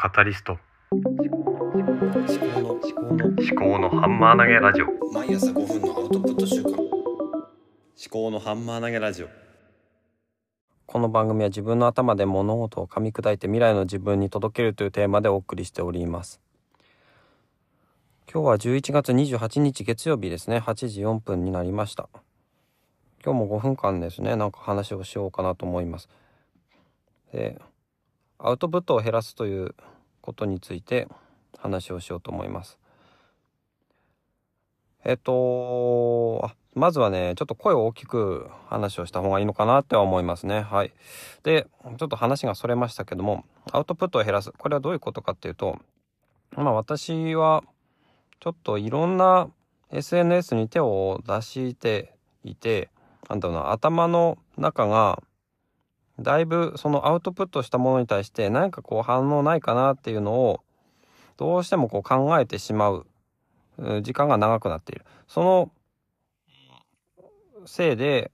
カタリスト。思考の思考の思考のハンマー投げラジオ。毎朝5分のアウトプット週間。思考のハンマー投げラジオ。この番組は自分の頭で物事を噛み砕いて未来の自分に届けるというテーマでお送りしております。今日は11月28日月曜日ですね。8時4分になりました。今日も5分間ですね。なんか話をしようかなと思います。でアウトプットを減らすということについて話をしようと思います。えっとあまずはねちょっと声を大きく話をした方がいいのかなっては思いますね。はい。でちょっと話がそれましたけどもアウトプットを減らす。これはどういうことかっていうとまあ私はちょっといろんな SNS に手を出していてなんだろうな頭の中がだいぶそのアウトプットしたものに対して何かこう反応ないかなっていうのをどうしてもこう考えてしまう時間が長くなっているそのせいで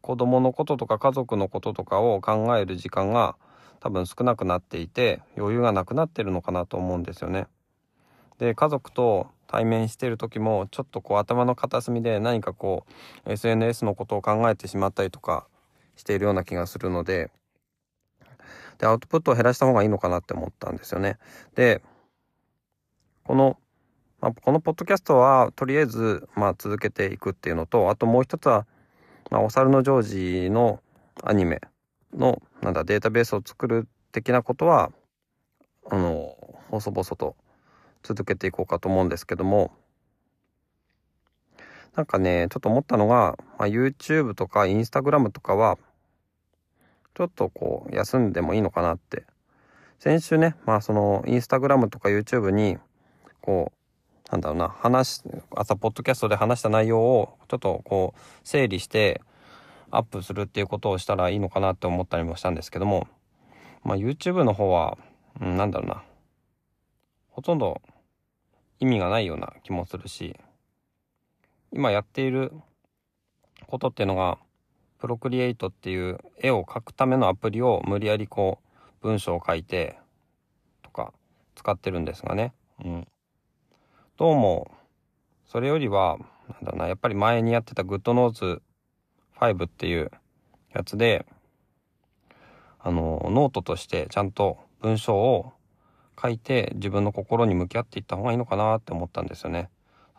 子供のこととか家族のこととかを考える時間が多分少なくなっていて余裕がなくなってるのかなと思うんですよね。で家族と対面してる時もちょっとこう頭の片隅で何かこう SNS のことを考えてしまったりとかしているような気がするのででアウトプットを減らした方がいいのかなって思ったんですよね。でこの、まあ、このポッドキャストはとりあえず、まあ、続けていくっていうのとあともう一つは、まあ、お猿のジョージのアニメのなんだデータベースを作る的なことはあの細々と続けていこうかと思うんですけどもなんかねちょっと思ったのが、まあ、YouTube とか Instagram とかはちょっとこう休んでもいいのかなって。先週ねまあその Instagram とか YouTube にこうなんだろうな話朝ポッドキャストで話した内容をちょっとこう整理してアップするっていうことをしたらいいのかなって思ったりもしたんですけどもまあ YouTube の方は、うん、なんだろうなほとんど意味がないような気もするし今やっていることっていうのがプロクリエイトっていう絵を描くためのアプリを無理やりこう文章を書いてとか使ってるんですがね、うん、どうもそれよりはなんだなやっぱり前にやってた GoodNotes 5っていうやつであのノートとしてちゃんと文章を書いて自分の心に向き合っていった方がいいのかなって思ったんですよね。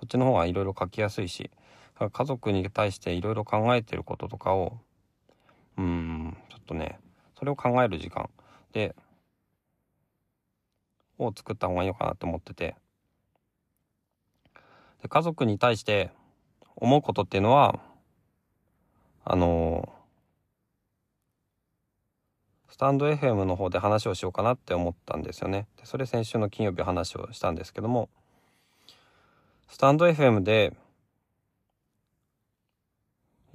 そっちの方がいろいろ書きやすいし家族に対していろいろ考えてることとかをうんちょっとねそれを考える時間でを作った方がいいのかなって思っててで家族に対して思うことっていうのはあのスタンド FM の方で話をしようかなって思ったんですよね。でそれ先週の金曜日話をしたんですけどもスタンド FM で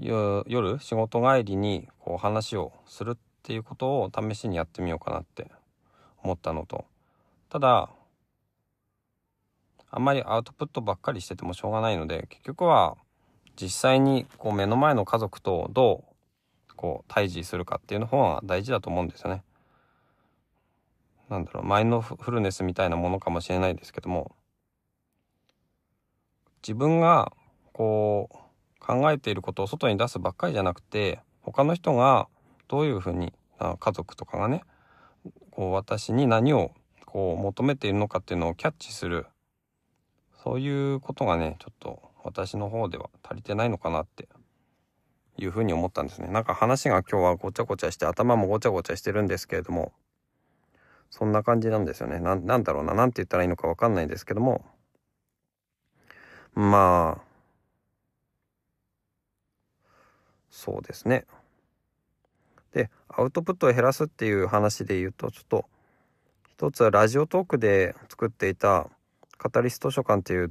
夜仕事帰りにこう話をするっていうことを試しにやってみようかなって思ったのとただあんまりアウトプットばっかりしててもしょうがないので結局は実際にこう目の前の家族とどうこう対峙するかっていうの方が大事だと思うんですよね。なんだろうマインドフルネスみたいなものかもしれないですけども自分がこう考えていることを外に出すばっかりじゃなくて他の人がどういうふうに家族とかがねこう私に何をこう求めているのかっていうのをキャッチするそういうことがねちょっと私の方では足りてないのかなっていうふうに思ったんですね。なんか話が今日はごちゃごちゃして頭もごちゃごちゃしてるんですけれどもそんな感じなんですよね。なんだろうな。何て言ったらいいのか分かんないんですけどもまあ。そうですね。でアウトプットを減らすっていう話で言うとちょっと一つはラジオトークで作っていたカタリスト図書館っていう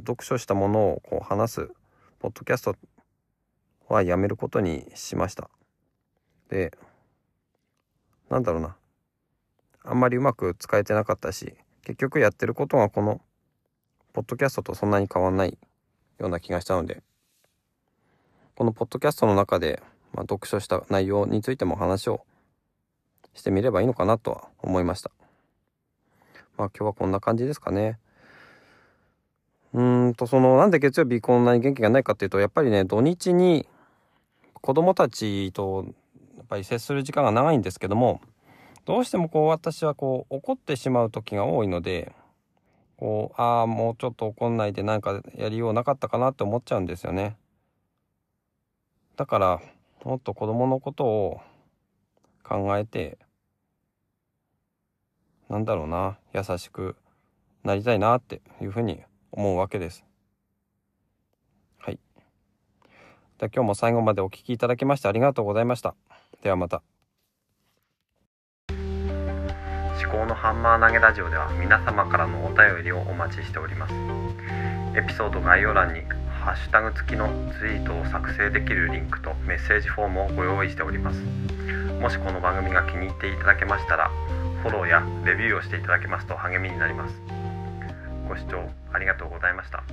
読書したものをこう話すポッドキャストはやめることにしました。でなんだろうな。あんまりうまく使えてなかったし結局やってることがこのポッドキャストとそんなに変わんないような気がしたのでこのポッドキャストの中で、まあ、読書した内容についても話をしてみればいいのかなとは思いました。まあ今日はこんな感じですかね。うんとそのなんで月曜日こんなに元気がないかっていうとやっぱりね土日に子供たちとやっぱり接する時間が長いんですけどもどうしてもこう私はこう怒ってしまう時が多いのでこうああもうちょっと怒んないでなんかやりようなかったかなって思っちゃうんですよね。だからもっと子供のことを考えてなんだろうな優しくなりたいなっていうふうに思うわけです。はい。で今日も最後までお聞きいただきましてありがとうございました。ではまた。思考のハンマー投げラジオでは皆様からのお便りをお待ちしております。エピソード概要欄にハッシュタグ付きのツイートを作成できるリンクとメッセージフォームをご用意しております。もしこの番組が気に入っていただけましたらフォローやレビューをしていただけますと励みになります。ご視聴ありがとうございました。